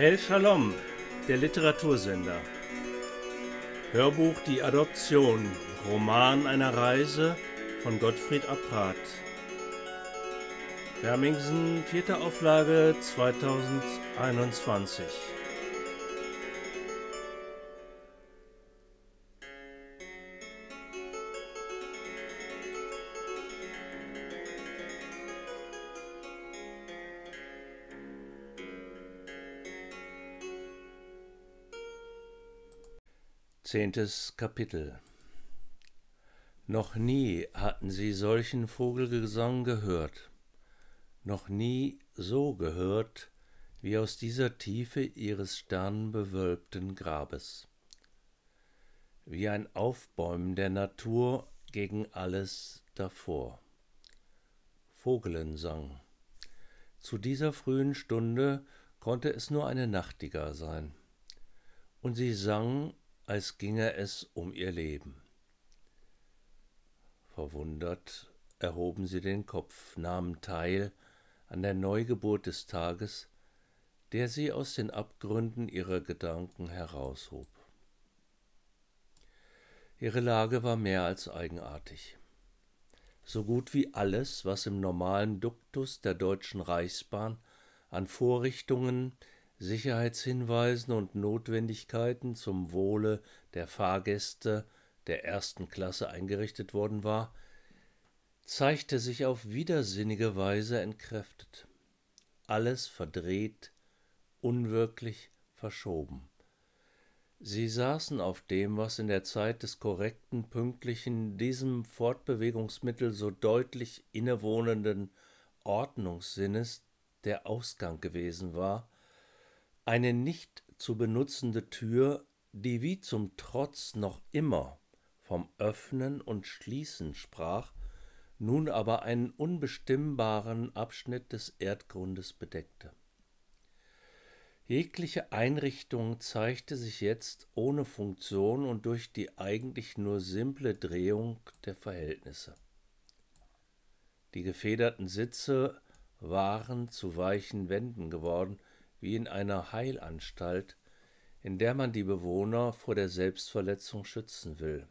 El Shalom, der Literatursender. Hörbuch Die Adoption, Roman einer Reise von Gottfried Apprat. Hermingsen, vierte Auflage 2021. Zehntes Kapitel Noch nie hatten sie solchen Vogelgesang gehört, noch nie so gehört, wie aus dieser Tiefe ihres sternenbewölbten Grabes, wie ein Aufbäumen der Natur gegen alles davor. Vogelensang. Zu dieser frühen Stunde konnte es nur eine Nachtigall sein, und sie sang als ginge es um ihr Leben. Verwundert erhoben sie den Kopf, nahmen teil an der Neugeburt des Tages, der sie aus den Abgründen ihrer Gedanken heraushob. Ihre Lage war mehr als eigenartig. So gut wie alles, was im normalen Duktus der Deutschen Reichsbahn an Vorrichtungen Sicherheitshinweisen und Notwendigkeiten zum Wohle der Fahrgäste der ersten Klasse eingerichtet worden war, zeigte sich auf widersinnige Weise entkräftet. Alles verdreht, unwirklich, verschoben. Sie saßen auf dem, was in der Zeit des korrekten, pünktlichen, diesem Fortbewegungsmittel so deutlich innewohnenden Ordnungssinnes der Ausgang gewesen war, eine nicht zu benutzende Tür, die wie zum Trotz noch immer vom Öffnen und Schließen sprach, nun aber einen unbestimmbaren Abschnitt des Erdgrundes bedeckte. Jegliche Einrichtung zeigte sich jetzt ohne Funktion und durch die eigentlich nur simple Drehung der Verhältnisse. Die gefederten Sitze waren zu weichen Wänden geworden, wie in einer Heilanstalt, in der man die Bewohner vor der Selbstverletzung schützen will.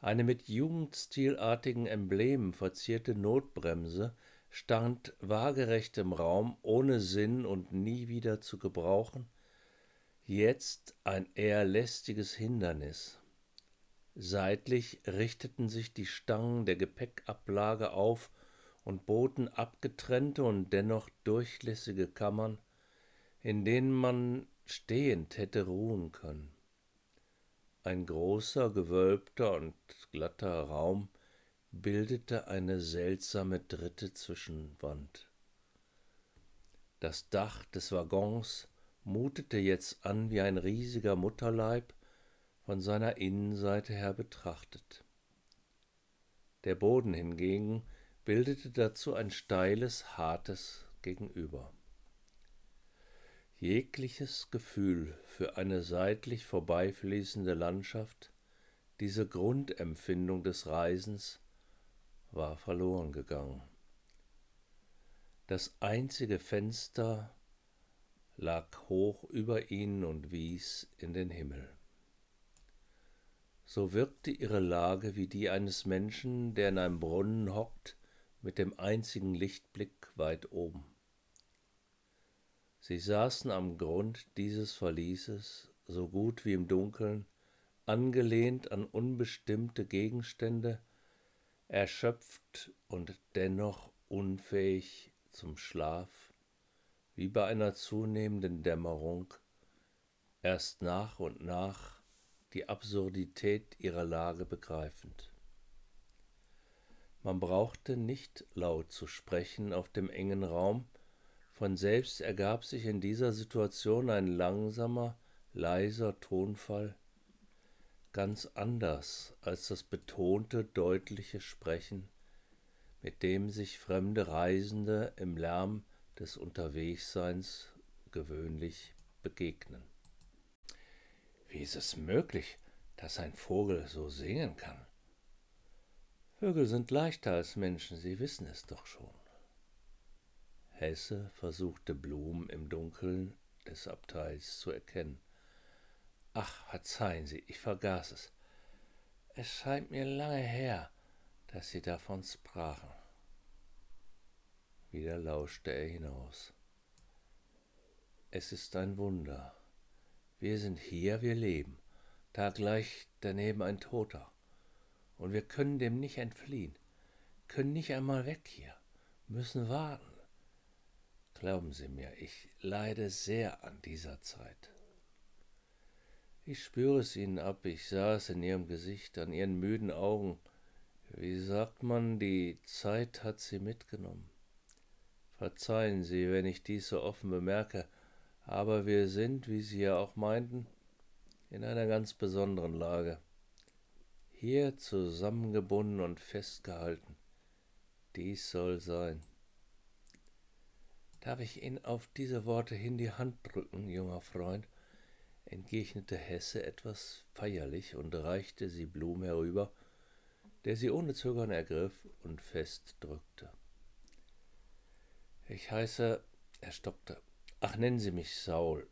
Eine mit jugendstilartigen Emblemen verzierte Notbremse stand waagerecht im Raum, ohne Sinn und nie wieder zu gebrauchen, jetzt ein eher lästiges Hindernis. Seitlich richteten sich die Stangen der Gepäckablage auf und boten abgetrennte und dennoch durchlässige Kammern, in denen man stehend hätte ruhen können. Ein großer, gewölbter und glatter Raum bildete eine seltsame dritte Zwischenwand. Das Dach des Waggons mutete jetzt an wie ein riesiger Mutterleib von seiner Innenseite her betrachtet. Der Boden hingegen bildete dazu ein steiles, hartes Gegenüber. Jegliches Gefühl für eine seitlich vorbeifließende Landschaft, diese Grundempfindung des Reisens, war verloren gegangen. Das einzige Fenster lag hoch über ihnen und wies in den Himmel. So wirkte ihre Lage wie die eines Menschen, der in einem Brunnen hockt mit dem einzigen Lichtblick weit oben. Sie saßen am Grund dieses Verlieses, so gut wie im Dunkeln, angelehnt an unbestimmte Gegenstände, erschöpft und dennoch unfähig zum Schlaf, wie bei einer zunehmenden Dämmerung, erst nach und nach die Absurdität ihrer Lage begreifend. Man brauchte nicht laut zu sprechen auf dem engen Raum, von selbst ergab sich in dieser Situation ein langsamer, leiser Tonfall, ganz anders als das betonte, deutliche Sprechen, mit dem sich fremde Reisende im Lärm des Unterwegsseins gewöhnlich begegnen. Wie ist es möglich, dass ein Vogel so singen kann? Vögel sind leichter als Menschen, Sie wissen es doch schon. Hesse versuchte Blum im Dunkeln des Abteils zu erkennen. Ach, verzeihen Sie, ich vergaß es. Es scheint mir lange her, dass Sie davon sprachen. Wieder lauschte er hinaus. Es ist ein Wunder. Wir sind hier, wir leben. Da gleich daneben ein Toter. Und wir können dem nicht entfliehen, können nicht einmal weg hier, müssen warten. Glauben Sie mir, ich leide sehr an dieser Zeit. Ich spüre es Ihnen ab, ich sah es in Ihrem Gesicht, an Ihren müden Augen. Wie sagt man, die Zeit hat Sie mitgenommen. Verzeihen Sie, wenn ich dies so offen bemerke, aber wir sind, wie Sie ja auch meinten, in einer ganz besonderen Lage. Hier zusammengebunden und festgehalten. Dies soll sein. Darf ich Ihnen auf diese Worte hin die Hand drücken, junger Freund? entgegnete Hesse etwas feierlich und reichte sie Blum herüber, der sie ohne Zögern ergriff und fest drückte. Ich heiße, er stockte, ach nennen Sie mich Saul.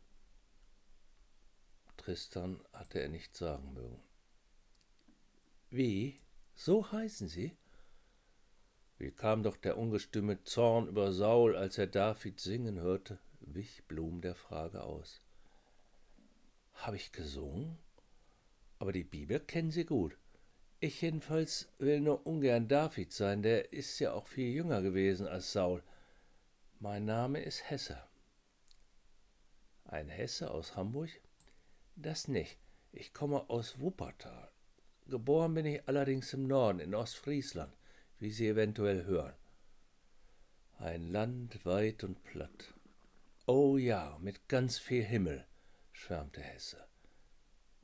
Tristan hatte er nicht sagen mögen. Wie? So heißen Sie? Wie kam doch der ungestüme Zorn über Saul, als er David singen hörte, wich Blum der Frage aus. Habe ich gesungen? Aber die Bibel kennen Sie gut. Ich jedenfalls will nur ungern David sein, der ist ja auch viel jünger gewesen als Saul. Mein Name ist Hesse. Ein Hesse aus Hamburg? Das nicht. Ich komme aus Wuppertal. Geboren bin ich allerdings im Norden, in Ostfriesland, wie Sie eventuell hören. Ein Land weit und platt. Oh ja, mit ganz viel Himmel schwärmte Hesse.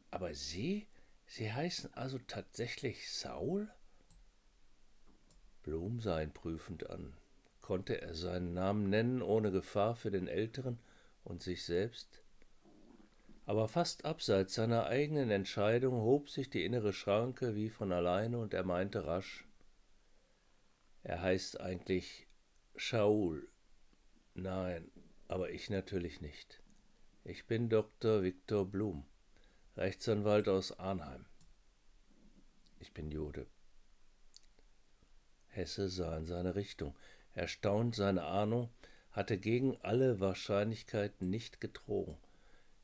Aber Sie, Sie heißen also tatsächlich Saul? Blum sah ihn prüfend an. Konnte er seinen Namen nennen, ohne Gefahr für den Älteren und sich selbst? Aber fast abseits seiner eigenen Entscheidung hob sich die innere Schranke wie von alleine und er meinte rasch, er heißt eigentlich Shaul. Nein, aber ich natürlich nicht. Ich bin Dr. Viktor Blum, Rechtsanwalt aus Arnheim. Ich bin Jude. Hesse sah in seine Richtung. Erstaunt seine Ahnung hatte gegen alle Wahrscheinlichkeit nicht getrogen.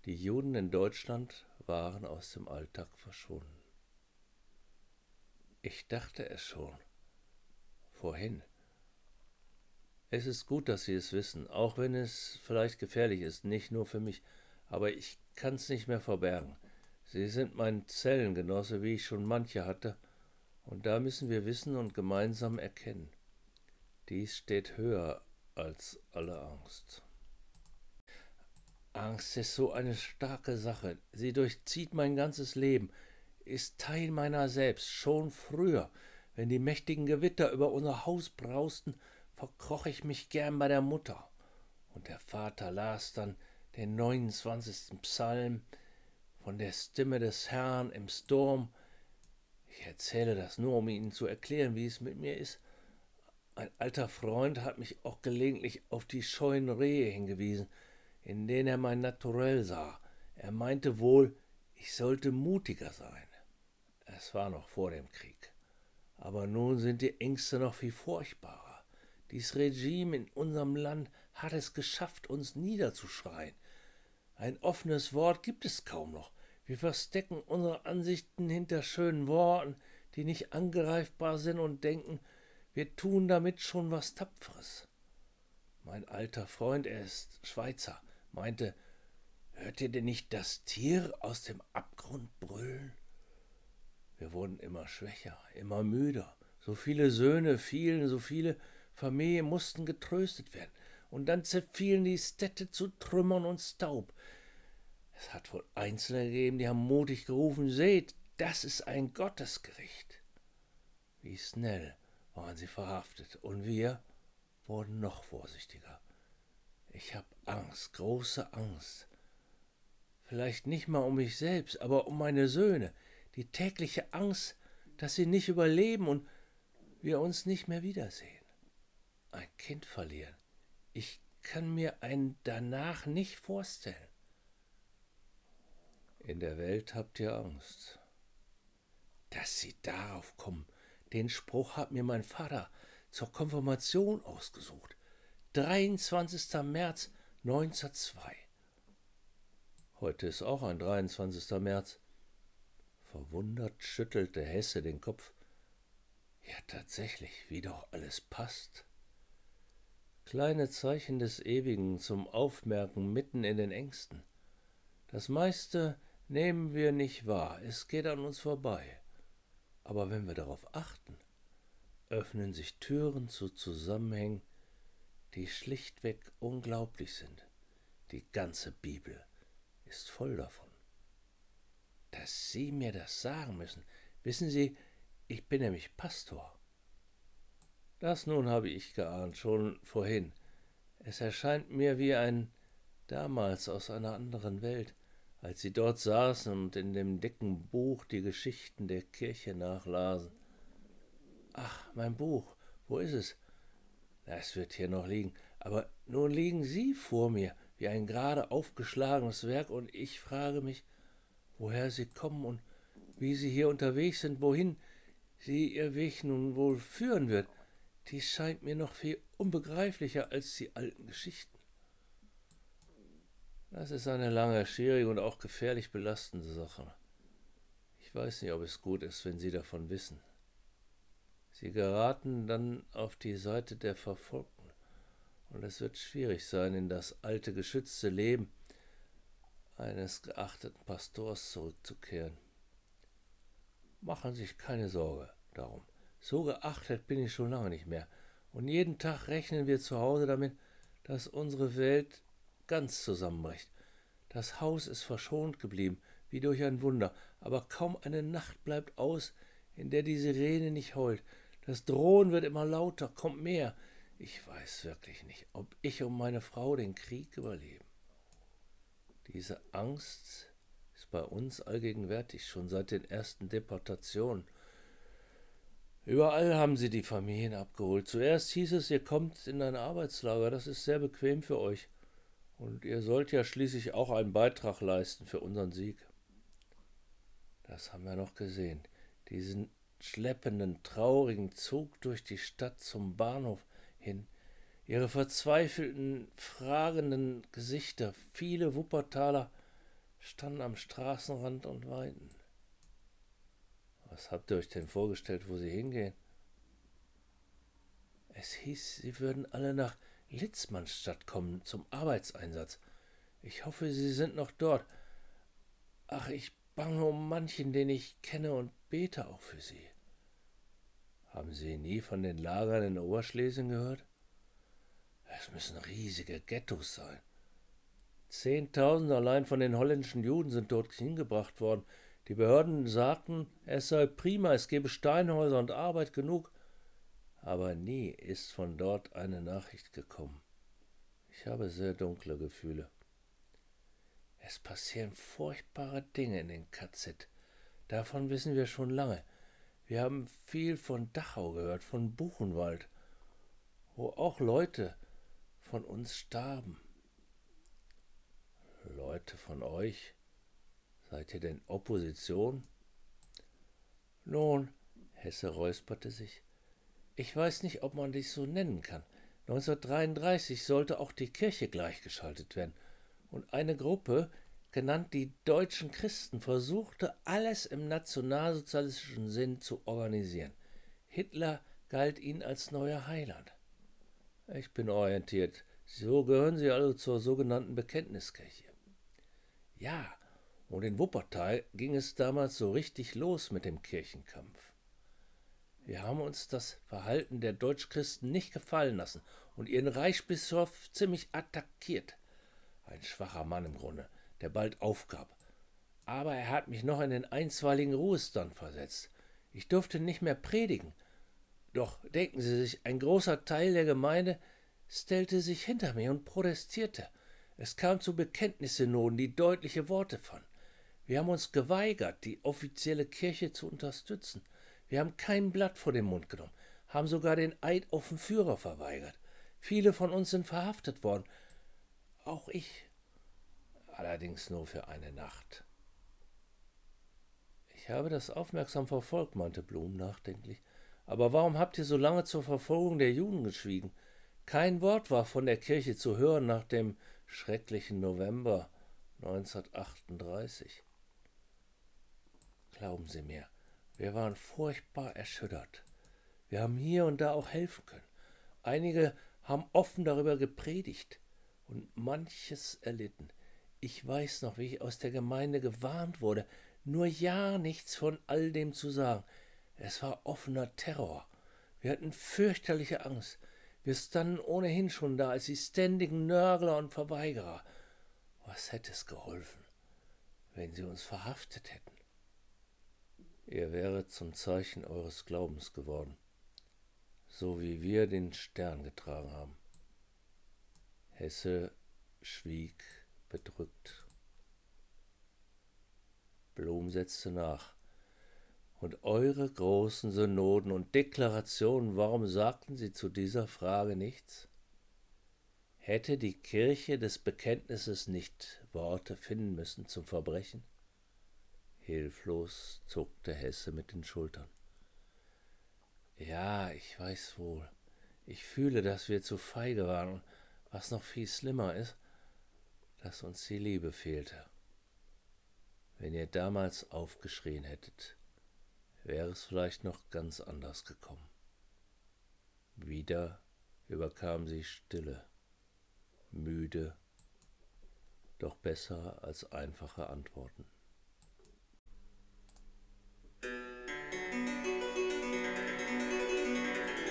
Die Juden in Deutschland waren aus dem Alltag verschwunden. Ich dachte es schon. Vorhin. Es ist gut, dass Sie es wissen, auch wenn es vielleicht gefährlich ist, nicht nur für mich, aber ich kann's nicht mehr verbergen. Sie sind mein Zellengenosse, wie ich schon manche hatte, und da müssen wir wissen und gemeinsam erkennen. Dies steht höher als alle Angst. Angst ist so eine starke Sache, sie durchzieht mein ganzes Leben, ist Teil meiner selbst, schon früher, wenn die mächtigen Gewitter über unser Haus brausten verkroch ich mich gern bei der Mutter. Und der Vater las dann den 29. Psalm von der Stimme des Herrn im Sturm. Ich erzähle das nur, um Ihnen zu erklären, wie es mit mir ist. Ein alter Freund hat mich auch gelegentlich auf die scheuen Rehe hingewiesen, in denen er mein Naturell sah. Er meinte wohl, ich sollte mutiger sein. Es war noch vor dem Krieg. Aber nun sind die Ängste noch viel furchtbarer. Dies Regime in unserem Land hat es geschafft, uns niederzuschreien. Ein offenes Wort gibt es kaum noch. Wir verstecken unsere Ansichten hinter schönen Worten, die nicht angreifbar sind und denken, wir tun damit schon was Tapferes. Mein alter Freund, er ist Schweizer, meinte, hört ihr denn nicht das Tier aus dem Abgrund brüllen? Wir wurden immer schwächer, immer müder. So viele Söhne fielen, so viele Familien mussten getröstet werden, und dann zerfielen die Städte zu Trümmern und Staub. Es hat wohl Einzelne gegeben, die haben mutig gerufen, seht, das ist ein Gottesgericht. Wie schnell waren sie verhaftet, und wir wurden noch vorsichtiger. Ich hab Angst, große Angst. Vielleicht nicht mal um mich selbst, aber um meine Söhne, die tägliche Angst, dass sie nicht überleben und wir uns nicht mehr wiedersehen ein Kind verlieren. Ich kann mir einen danach nicht vorstellen. In der Welt habt ihr Angst. Dass Sie darauf kommen, den Spruch hat mir mein Vater zur Konfirmation ausgesucht. 23. März 1902. Heute ist auch ein 23. März. Verwundert schüttelte Hesse den Kopf. Ja, tatsächlich, wie doch alles passt. Kleine Zeichen des Ewigen zum Aufmerken mitten in den Ängsten. Das meiste nehmen wir nicht wahr, es geht an uns vorbei. Aber wenn wir darauf achten, öffnen sich Türen zu Zusammenhängen, die schlichtweg unglaublich sind. Die ganze Bibel ist voll davon. Dass Sie mir das sagen müssen, wissen Sie, ich bin nämlich Pastor. Das nun habe ich geahnt, schon vorhin. Es erscheint mir wie ein damals aus einer anderen Welt, als sie dort saßen und in dem dicken Buch die Geschichten der Kirche nachlasen. Ach, mein Buch, wo ist es? Es wird hier noch liegen, aber nun liegen Sie vor mir wie ein gerade aufgeschlagenes Werk, und ich frage mich, woher Sie kommen und wie Sie hier unterwegs sind, wohin Sie Ihr Weg nun wohl führen wird. Die scheint mir noch viel unbegreiflicher als die alten Geschichten. Das ist eine lange, schwierige und auch gefährlich belastende Sache. Ich weiß nicht, ob es gut ist, wenn Sie davon wissen. Sie geraten dann auf die Seite der Verfolgten, und es wird schwierig sein, in das alte, geschützte Leben eines geachteten Pastors zurückzukehren. Machen Sie sich keine Sorge darum. So geachtet bin ich schon lange nicht mehr. Und jeden Tag rechnen wir zu Hause damit, dass unsere Welt ganz zusammenbricht. Das Haus ist verschont geblieben, wie durch ein Wunder, aber kaum eine Nacht bleibt aus, in der die Sirene nicht heult. Das Drohen wird immer lauter, kommt mehr. Ich weiß wirklich nicht, ob ich und meine Frau den Krieg überleben. Diese Angst ist bei uns allgegenwärtig, schon seit den ersten Deportationen. Überall haben sie die Familien abgeholt. Zuerst hieß es, ihr kommt in ein Arbeitslager, das ist sehr bequem für euch. Und ihr sollt ja schließlich auch einen Beitrag leisten für unseren Sieg. Das haben wir noch gesehen. Diesen schleppenden, traurigen Zug durch die Stadt zum Bahnhof hin. Ihre verzweifelten, fragenden Gesichter, viele Wuppertaler standen am Straßenrand und weinten. Was habt ihr euch denn vorgestellt, wo sie hingehen? Es hieß, sie würden alle nach Litzmannstadt kommen zum Arbeitseinsatz. Ich hoffe, sie sind noch dort. Ach, ich bange um manchen, den ich kenne und bete auch für sie. Haben Sie nie von den Lagern in Oberschlesien gehört? Es müssen riesige Ghettos sein. Zehntausend allein von den holländischen Juden sind dort hingebracht worden, die Behörden sagten, es sei prima, es gebe Steinhäuser und Arbeit genug, aber nie ist von dort eine Nachricht gekommen. Ich habe sehr dunkle Gefühle. Es passieren furchtbare Dinge in den KZ. Davon wissen wir schon lange. Wir haben viel von Dachau gehört, von Buchenwald, wo auch Leute von uns starben. Leute von euch? Seid ihr denn Opposition? Nun, Hesse räusperte sich. Ich weiß nicht, ob man dich so nennen kann. 1933 sollte auch die Kirche gleichgeschaltet werden. Und eine Gruppe, genannt die deutschen Christen, versuchte alles im nationalsozialistischen Sinn zu organisieren. Hitler galt ihnen als neuer Heiland. Ich bin orientiert. So gehören Sie also zur sogenannten Bekenntniskirche. Ja, und in Wuppertal ging es damals so richtig los mit dem Kirchenkampf. Wir haben uns das Verhalten der Deutschchristen nicht gefallen lassen und ihren Reichsbischof ziemlich attackiert. Ein schwacher Mann im Grunde, der bald aufgab. Aber er hat mich noch in den einstweiligen Ruhestand versetzt. Ich durfte nicht mehr predigen. Doch denken Sie sich, ein großer Teil der Gemeinde stellte sich hinter mir und protestierte. Es kam zu Bekenntnissynoden, die deutliche Worte fanden. Wir haben uns geweigert, die offizielle Kirche zu unterstützen. Wir haben kein Blatt vor den Mund genommen, haben sogar den Eid auf den Führer verweigert. Viele von uns sind verhaftet worden. Auch ich. Allerdings nur für eine Nacht. Ich habe das aufmerksam verfolgt, meinte Blum nachdenklich. Aber warum habt ihr so lange zur Verfolgung der Juden geschwiegen? Kein Wort war von der Kirche zu hören nach dem schrecklichen November 1938. Glauben Sie mir, wir waren furchtbar erschüttert. Wir haben hier und da auch helfen können. Einige haben offen darüber gepredigt und manches erlitten. Ich weiß noch, wie ich aus der Gemeinde gewarnt wurde, nur ja nichts von all dem zu sagen. Es war offener Terror. Wir hatten fürchterliche Angst. Wir standen ohnehin schon da als die ständigen Nörgler und Verweigerer. Was hätte es geholfen, wenn sie uns verhaftet hätten? Ihr wäret zum Zeichen eures Glaubens geworden, so wie wir den Stern getragen haben. Hesse schwieg bedrückt. Blum setzte nach. Und eure großen Synoden und Deklarationen, warum sagten sie zu dieser Frage nichts? Hätte die Kirche des Bekenntnisses nicht Worte finden müssen zum Verbrechen? Hilflos zuckte Hesse mit den Schultern. Ja, ich weiß wohl. Ich fühle, dass wir zu feige waren was noch viel schlimmer ist, dass uns die Liebe fehlte. Wenn ihr damals aufgeschrien hättet, wäre es vielleicht noch ganz anders gekommen. Wieder überkam sie Stille, müde, doch besser als einfache Antworten.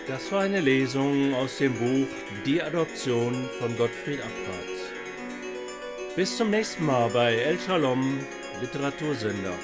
Das war eine Lesung aus dem Buch Die Adoption von Gottfried Abrat. Bis zum nächsten Mal bei El Shalom Literatursender.